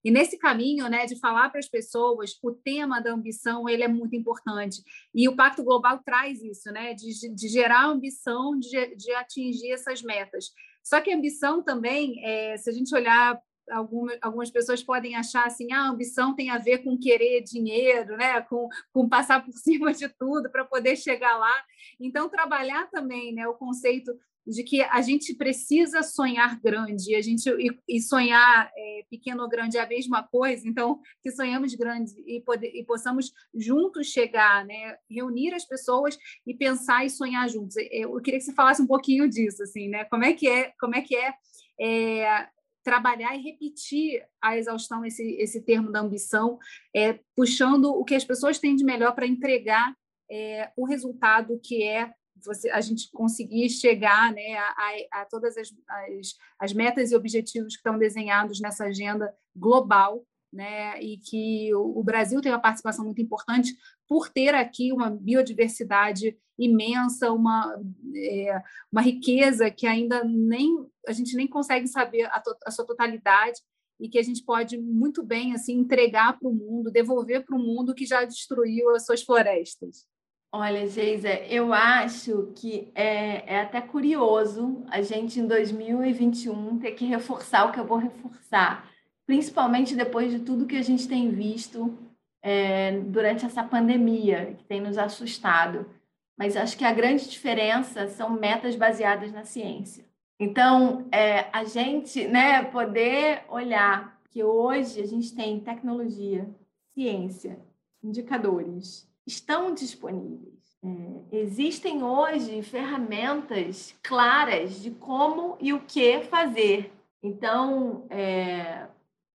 E nesse caminho, né, de falar para as pessoas, o tema da ambição ele é muito importante. E o Pacto Global traz isso, né, de, de gerar ambição de, de atingir essas metas. Só que a ambição também, é, se a gente olhar algumas, algumas pessoas podem achar assim, ah, a ambição tem a ver com querer dinheiro, né? com, com passar por cima de tudo para poder chegar lá. Então, trabalhar também né, o conceito de que a gente precisa sonhar grande, a gente e, e sonhar é, pequeno ou grande é a mesma coisa, então que sonhamos grande e, e possamos juntos chegar, né, reunir as pessoas e pensar e sonhar juntos. Eu queria que você falasse um pouquinho disso, assim, né? Como é que é, como é que é, é trabalhar e repetir a exaustão esse, esse termo da ambição, é, puxando o que as pessoas têm de melhor para entregar é, o resultado que é você, a gente conseguir chegar né, a, a todas as, as, as metas e objetivos que estão desenhados nessa agenda global né, e que o Brasil tem uma participação muito importante por ter aqui uma biodiversidade imensa, uma, é, uma riqueza que ainda nem a gente nem consegue saber a, to, a sua totalidade e que a gente pode muito bem assim entregar para o mundo, devolver para o mundo que já destruiu as suas florestas. Olha, Geisa, eu acho que é, é, até curioso a gente em 2021 ter que reforçar o que eu vou reforçar, principalmente depois de tudo que a gente tem visto é, durante essa pandemia, que tem nos assustado. Mas acho que a grande diferença são metas baseadas na ciência. Então, é, a gente né, poder olhar que hoje a gente tem tecnologia, ciência, indicadores, estão disponíveis. É, existem hoje ferramentas claras de como e o que fazer. Então, é,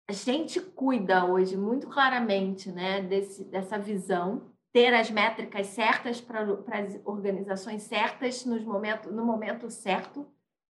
a gente cuida hoje muito claramente né, desse, dessa visão, ter as métricas certas para as organizações certas nos momento, no momento certo,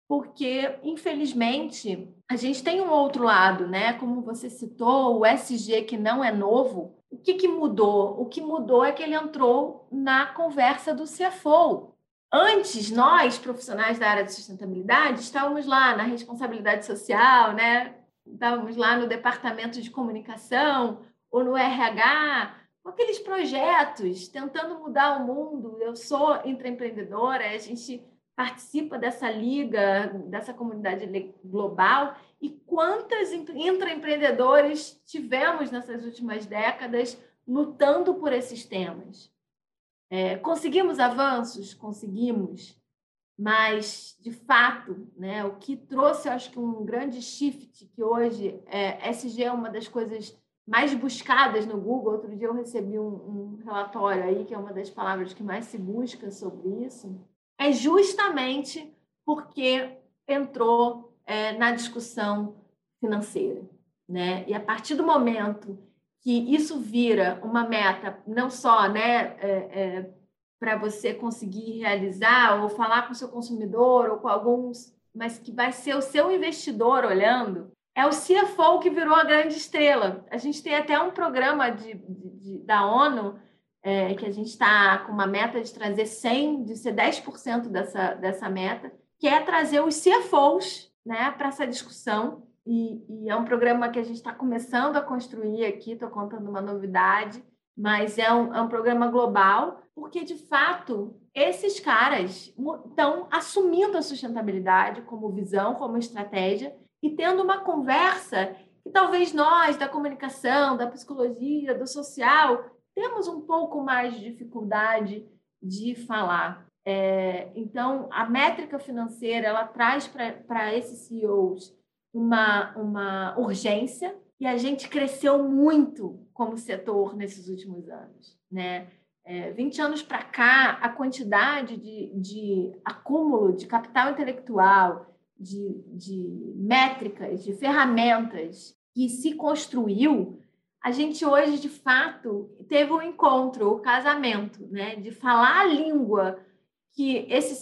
porque, infelizmente, a gente tem um outro lado, né? Como você citou, o SG que não é novo. O que, que mudou? O que mudou é que ele entrou na conversa do CFO. Antes, nós, profissionais da área de sustentabilidade, estávamos lá na responsabilidade social, né? Estávamos lá no departamento de comunicação ou no RH, com aqueles projetos, tentando mudar o mundo. Eu sou intraempreendedora, a gente participa dessa liga, dessa comunidade global, e quantas intraempreendedores tivemos nessas últimas décadas lutando por esses temas. É, conseguimos avanços? Conseguimos, mas, de fato, né, o que trouxe, acho que, um grande shift, que hoje é, SG é uma das coisas mais buscadas no Google. Outro dia eu recebi um, um, relatório aí, que é uma das palavras que mais se busca sobre isso, é justamente porque entrou é, na discussão financeira. Né? E a partir do momento que isso vira uma meta, não só né, é, é, para você conseguir realizar ou falar com o seu consumidor ou com alguns, mas que vai ser o seu investidor olhando, é o CFO que virou a grande estrela. A gente tem até um programa de, de, de da ONU é, que a gente está com uma meta de trazer 100, de ser 10% dessa, dessa meta, que é trazer os CFOs né, para essa discussão. E, e, é um programa que a gente está começando a construir aqui, estou contando uma novidade, mas é um, é um programa global, porque de fato esses caras estão assumindo a sustentabilidade como visão, como estratégia, e tendo uma conversa que talvez nós, da comunicação, da psicologia, do social, temos um pouco mais de dificuldade de falar. É, então, a métrica financeira ela traz para esses CEOs uma, uma urgência e a gente cresceu muito como setor nesses últimos anos. Né? É, 20 anos para cá, a quantidade de, de acúmulo de capital intelectual, de, de métricas, de ferramentas que se construiu, a gente hoje, de fato, teve um encontro, o um casamento, né? de falar a língua que esse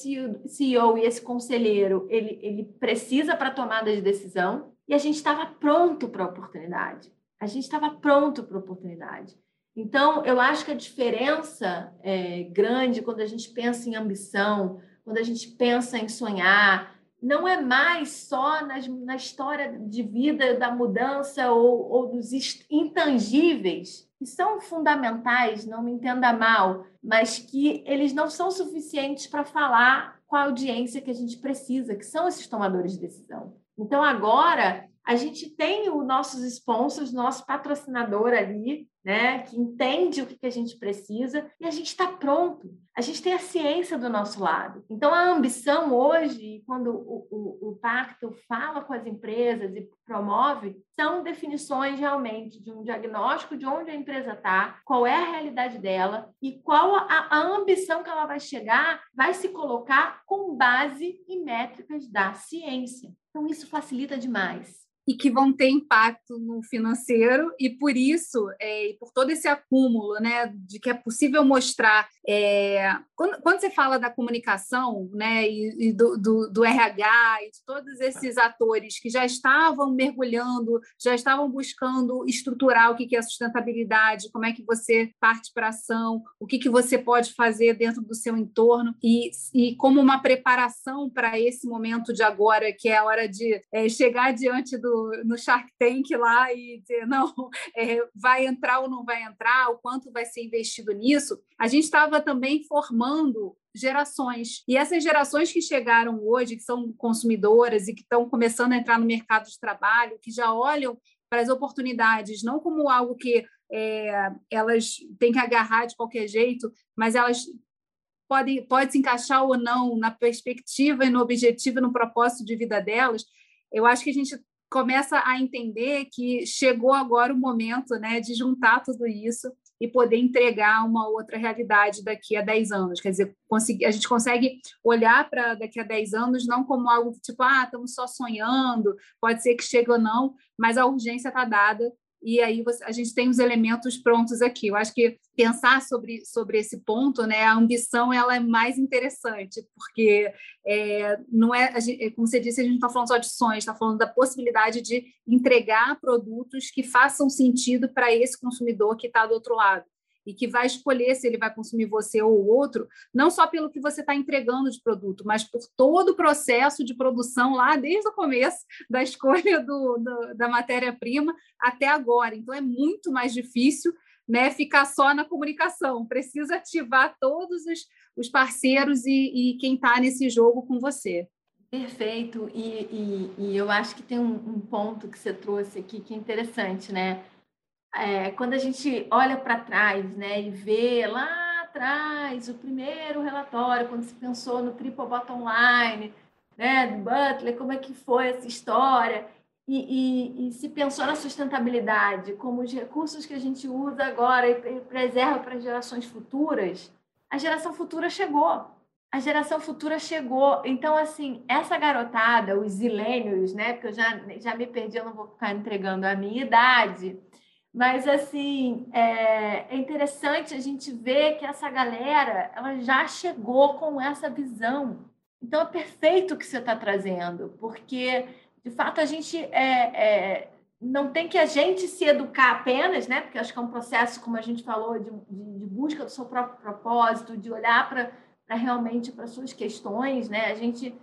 CEO e esse conselheiro ele, ele precisa para tomada de decisão e a gente estava pronto para a oportunidade. A gente estava pronto para a oportunidade. Então, eu acho que a diferença é grande quando a gente pensa em ambição, quando a gente pensa em sonhar, não é mais só nas, na história de vida da mudança ou, ou dos intangíveis, que são fundamentais, não me entenda mal, mas que eles não são suficientes para falar com a audiência que a gente precisa, que são esses tomadores de decisão. Então, agora, a gente tem os nossos sponsors, nosso patrocinador ali, né, que entende o que a gente precisa e a gente está pronto. A gente tem a ciência do nosso lado. Então, a ambição hoje, quando o, o, o pacto fala com as empresas e promove, são definições realmente de um diagnóstico de onde a empresa está, qual é a realidade dela e qual a, a ambição que ela vai chegar, vai se colocar com base em métricas da ciência. Então, isso facilita demais e que vão ter impacto no financeiro e por isso é, por todo esse acúmulo né de que é possível mostrar é, quando, quando, você fala da comunicação né e, e do, do, do, RH e de todos esses atores que já estavam mergulhando já estavam buscando estruturar o que é sustentabilidade como é que você parte para ação o que que você pode fazer dentro do seu entorno e, e como uma preparação para esse momento de agora que é a hora de é, chegar diante do no, Shark Tank lá e dizer, não, é, vai entrar ou não vai entrar, o quanto vai ser investido nisso, a gente estava também formando gerações. E essas gerações que chegaram hoje, que são consumidoras e que estão começando a entrar no mercado de trabalho, que já olham para as oportunidades não como algo que é, elas têm que agarrar de qualquer jeito, mas elas podem pode se encaixar ou não na perspectiva e no objetivo no propósito de vida delas. Eu acho que a gente começa a entender que chegou agora o momento né, de juntar tudo isso e poder entregar uma outra realidade daqui a 10 anos. Quer dizer, a gente consegue olhar para daqui a 10 anos não como algo tipo, ah, estamos só sonhando, pode ser que chegue ou não, mas a urgência está dada e aí você, a gente tem os elementos prontos aqui. Eu acho que pensar sobre, sobre esse ponto, né, a ambição ela é mais interessante, porque é, não é, gente, como você disse, a gente não está falando só de sonhos, está falando da possibilidade de entregar produtos que façam sentido para esse consumidor que está do outro lado e que vai escolher se ele vai consumir você ou o outro, não só pelo que você está entregando de produto, mas por todo o processo de produção lá, desde o começo da escolha do, do da matéria-prima até agora. Então, é muito mais difícil né, ficar só na comunicação, precisa ativar todos os, os parceiros e, e quem está nesse jogo com você. Perfeito, e, e, e, eu acho que tem um, um ponto que você trouxe aqui que é interessante, né? É, quando a gente olha para trás né, e vê lá atrás o primeiro relatório, quando se pensou no triple bottom line, né, do Butler, como é que foi essa história, e, e, e, se pensou na sustentabilidade como os recursos que a gente usa agora e preserva para gerações futuras, a geração futura chegou. A geração futura chegou. Então, assim, essa garotada, os zilênios, né? Porque eu já, já me perdi, eu não vou ficar entregando a minha idade. Mas, assim, é, é, interessante a gente ver que essa galera ela já chegou com essa visão. Então, é perfeito o que você está trazendo, porque, de fato, a gente é, é, não tem que a gente se educar apenas, né? Porque acho que é um processo, como a gente falou, de, de, de busca do seu próprio propósito, de olhar para realmente para suas questões, né? A gente,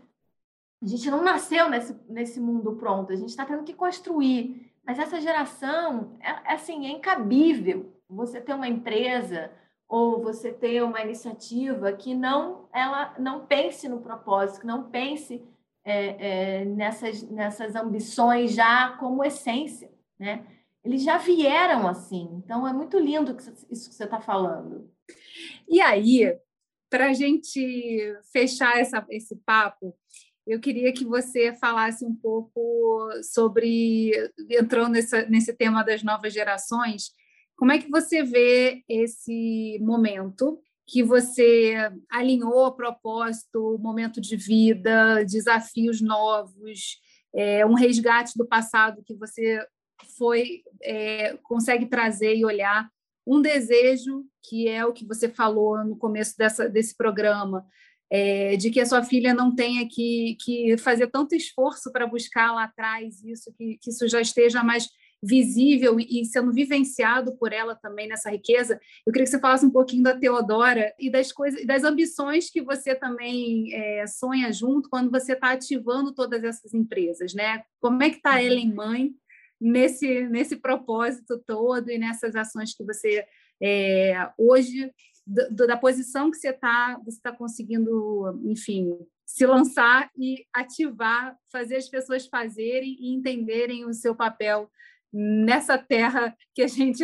a gente não nasceu nesse, nesse mundo pronto, a gente está tendo que construir. Mas essa geração, é, é, assim, é incabível você ter uma empresa ou você ter uma iniciativa que não ela não pense no propósito, que não pense é, é, nessas, nessas ambições já como essência, né? Eles já vieram assim, então é muito lindo isso que você está falando. E aí, para a gente fechar essa, esse papo, eu queria que você falasse um pouco sobre, entrando nessa, nesse tema das novas gerações, como é que você vê esse momento que você alinhou propósito, momento de vida, desafios novos, é, um resgate do passado que você foi é, consegue trazer e olhar um desejo que é o que você falou no começo dessa, desse programa é, de que a sua filha não tenha que, que fazer tanto esforço para buscar lá atrás isso, que, que isso já esteja mais visível e sendo vivenciado por ela também nessa riqueza. Eu queria que você falasse um pouquinho da Teodora e das coisas, das ambições que você também é, sonha junto quando você está ativando todas essas empresas, né? Como é que está. Ellen mãe nesse nesse propósito todo e nessas ações que você é, hoje do, da posição que você está você tá conseguindo, enfim, se lançar e ativar, fazer as pessoas fazerem e entenderem o seu papel nessa terra que a gente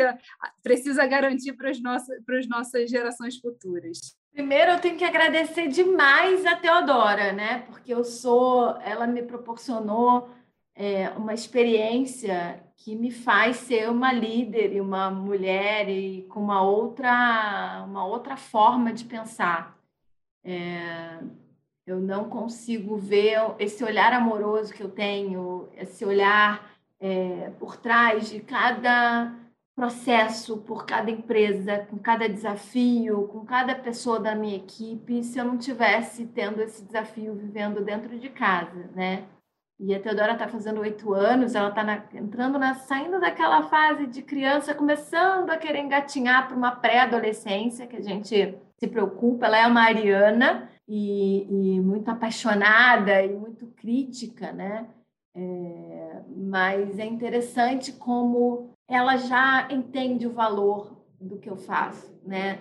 precisa garantir para as nossas, para as nossas gerações futuras. Primeiro, eu tenho que agradecer demais a Teodora, né? Porque eu sou, ela me proporcionou é, uma experiência que me faz ser uma líder e uma mulher e com uma outra, uma outra forma de pensar. É, eu não consigo ver esse olhar amoroso que eu tenho, esse olhar é, por trás de cada processo, por cada empresa, com cada desafio, com cada pessoa da minha equipe, se eu não tivesse tendo esse desafio vivendo dentro de casa, né? E a Teodora está fazendo oito anos, ela está entrando na, saindo daquela fase de criança, começando a querer engatinhar para uma pré-adolescência, que a gente se preocupa. Ela é uma ariana e, e muito apaixonada e muito crítica, né? É, mas é interessante como ela já entende o valor do que eu faço, né?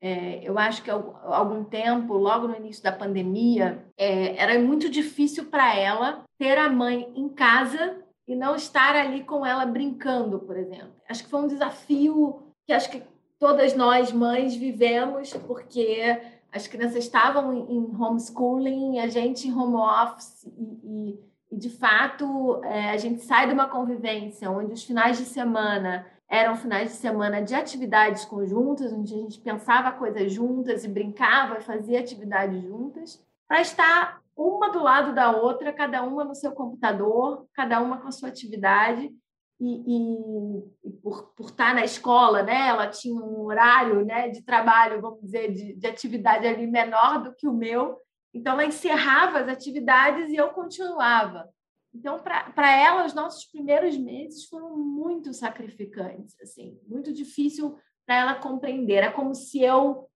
É, eu acho que algum tempo, logo no início da pandemia, é, era muito difícil para ela ter a mãe em casa e não estar ali com ela brincando, por exemplo. Acho que foi um desafio que acho que todas nós mães vivemos, porque as crianças estavam em homeschooling, a gente em home office e, e, e de fato é, a gente sai de uma convivência onde os finais de semana eram finais de semana de atividades conjuntas, onde a gente pensava coisas juntas e brincava e fazia atividades juntas, para estar uma do lado da outra, cada uma no seu computador, cada uma com a sua atividade. e, e, e por, por estar na escola, né, ela tinha um horário né, de trabalho, vamos dizer, de, de atividade ali menor do que o meu, então ela encerrava as atividades e eu continuava. Então, para ela, os nossos primeiros meses foram muito sacrificantes, assim, muito difícil para ela compreender. Era como se eu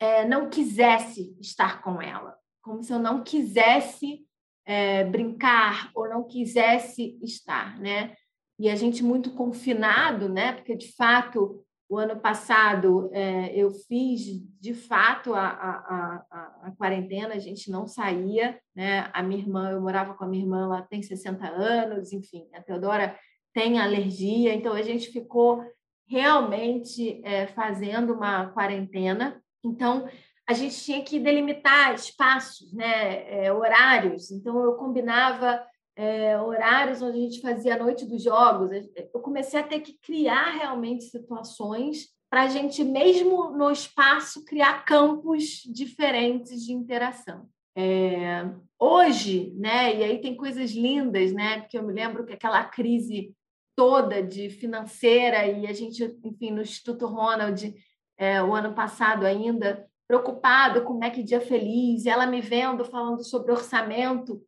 é, não quisesse estar com ela, como se eu não quisesse é, brincar ou não quisesse estar, né? E a gente muito confinado, né? Porque de fato o ano passado é, eu fiz de fato a, a, a, a, quarentena, a gente não saía, né? A minha irmã, eu morava com a minha irmã, ela tem 60 anos, enfim, a Teodora tem alergia, então a gente ficou realmente é, fazendo uma quarentena. Então a gente tinha que delimitar espaços, né? É, horários. Então eu combinava é, horários onde a gente fazia a noite dos jogos. Eu comecei a ter que criar realmente situações para a gente, mesmo no espaço, criar campos diferentes de interação. É, hoje, né, e aí tem coisas lindas, né, porque eu me lembro que aquela crise toda de financeira e a gente, enfim, no Instituto Ronald, é, o ano passado ainda, preocupado com o Mac Dia Feliz, ela me vendo falando sobre orçamento,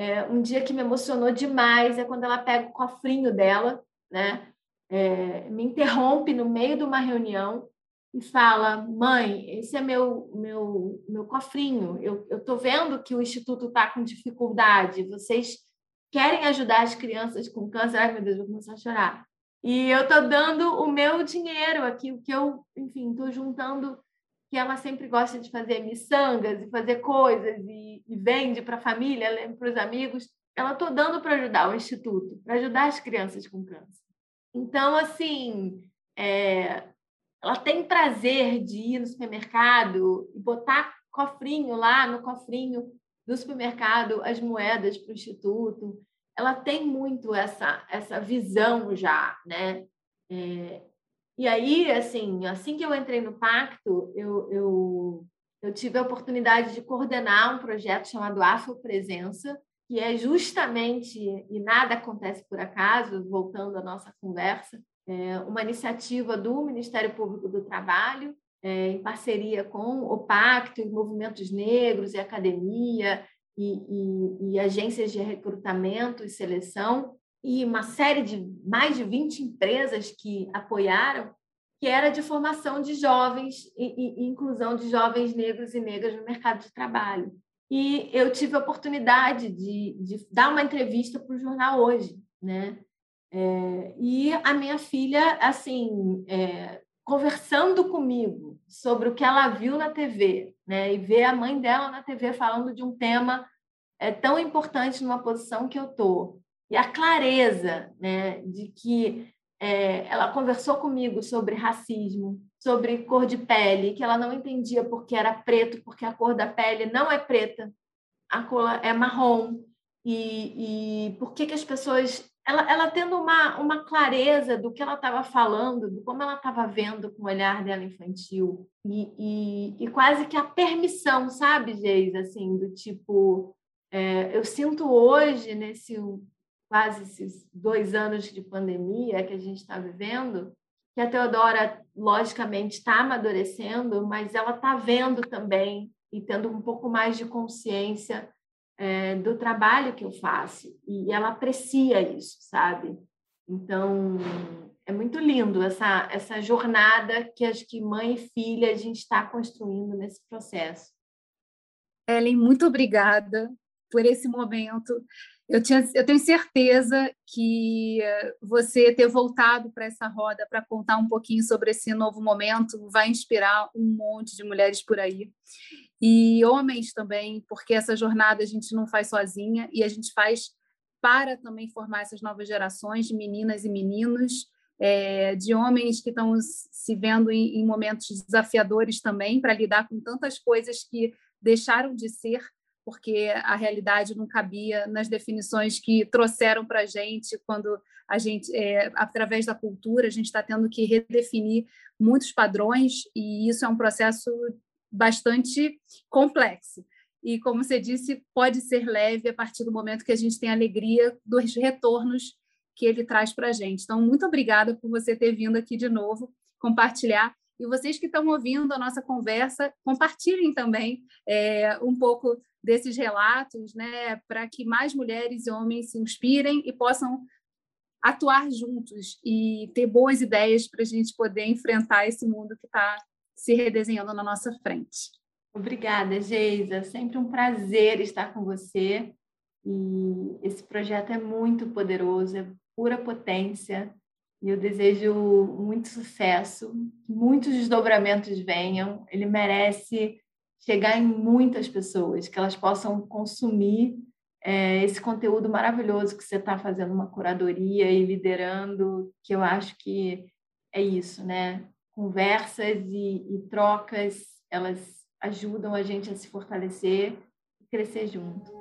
é, um dia que me emocionou demais é quando ela pega o cofrinho dela, né? É, me interrompe no meio de uma reunião e fala: Mãe, esse é meu meu meu cofrinho. Eu estou vendo que o instituto está com dificuldade. Vocês querem ajudar as crianças com câncer? Ai, meu Deus, vou começar a chorar. E eu estou dando o meu dinheiro aqui, o que eu, enfim, estou juntando que ela sempre gosta de fazer miçangas e fazer coisas e, e vende para a família, para os amigos. Ela estou dando para ajudar o instituto, para ajudar as crianças com câncer. Então, assim, é, ela tem prazer de ir no supermercado e botar cofrinho lá no cofrinho do supermercado as moedas para o instituto. Ela tem muito essa essa visão já, né? É, e aí, assim, assim que eu entrei no pacto, eu, eu, eu tive a oportunidade de coordenar um projeto chamado Afropresença, que é justamente, e nada acontece por acaso, voltando à nossa conversa, é uma iniciativa do Ministério Público do Trabalho, é, em parceria com o Pacto, movimentos negros e academia, e, e, e agências de recrutamento e seleção, e uma série de mais de 20 empresas que apoiaram, que era de formação de jovens e, e inclusão de jovens negros e negras no mercado de trabalho. E eu tive a oportunidade de, de dar uma entrevista para o jornal hoje, né? É, e a minha filha, assim, é, conversando comigo sobre o que ela viu na TV, né? E ver a mãe dela na TV falando de um tema é, tão importante numa posição que eu estou e a clareza né, de que é, ela conversou comigo sobre racismo, sobre cor de pele, que ela não entendia porque era preto, porque a cor da pele não é preta, a cor é marrom, e, e por que, que as pessoas. Ela, ela tendo uma, uma clareza do que ela estava falando, do como ela estava vendo com o olhar dela infantil, e, e, e quase que a permissão, sabe, Geis? Assim, do tipo. É, eu sinto hoje, nesse quase esses dois anos de pandemia que a gente está vivendo, que a Teodora, logicamente, está amadurecendo, mas ela está vendo também e tendo um pouco mais de consciência é, do trabalho que eu faço. E ela aprecia isso, sabe? Então, é muito lindo essa, essa jornada que acho que mãe e filha a gente está construindo nesse processo. Ellen, muito obrigada por esse momento. Eu, tinha, eu tenho certeza que você ter voltado para essa roda para contar um pouquinho sobre esse novo momento vai inspirar um monte de mulheres por aí. E homens também, porque essa jornada a gente não faz sozinha e a gente faz para também formar essas novas gerações de meninas e meninos, é, de homens que estão se vendo em, em momentos desafiadores também, para lidar com tantas coisas que deixaram de ser porque a realidade não cabia nas definições que trouxeram para a gente quando a gente, é, através da cultura, a gente está tendo que redefinir muitos padrões e isso é um processo bastante complexo. E, como você disse, pode ser leve a partir do momento que a gente tem alegria dos retornos que ele traz para a gente. Então, muito obrigada por você ter vindo aqui de novo compartilhar. E vocês que estão ouvindo a nossa conversa, compartilhem também é, um pouco desses relatos, né, para que mais mulheres e homens se inspirem e possam atuar juntos e ter boas ideias para a gente poder enfrentar esse mundo que está se redesenhando na nossa frente. Obrigada, Geisa. Sempre um prazer estar com você. E esse projeto é muito poderoso, é pura potência. E eu desejo muito sucesso, que muitos desdobramentos venham. Ele merece chegar em muitas pessoas, que elas possam consumir é, esse conteúdo maravilhoso que você está fazendo uma curadoria e liderando, que eu acho que é isso, né? Conversas e, e trocas, elas ajudam a gente a se fortalecer e crescer junto.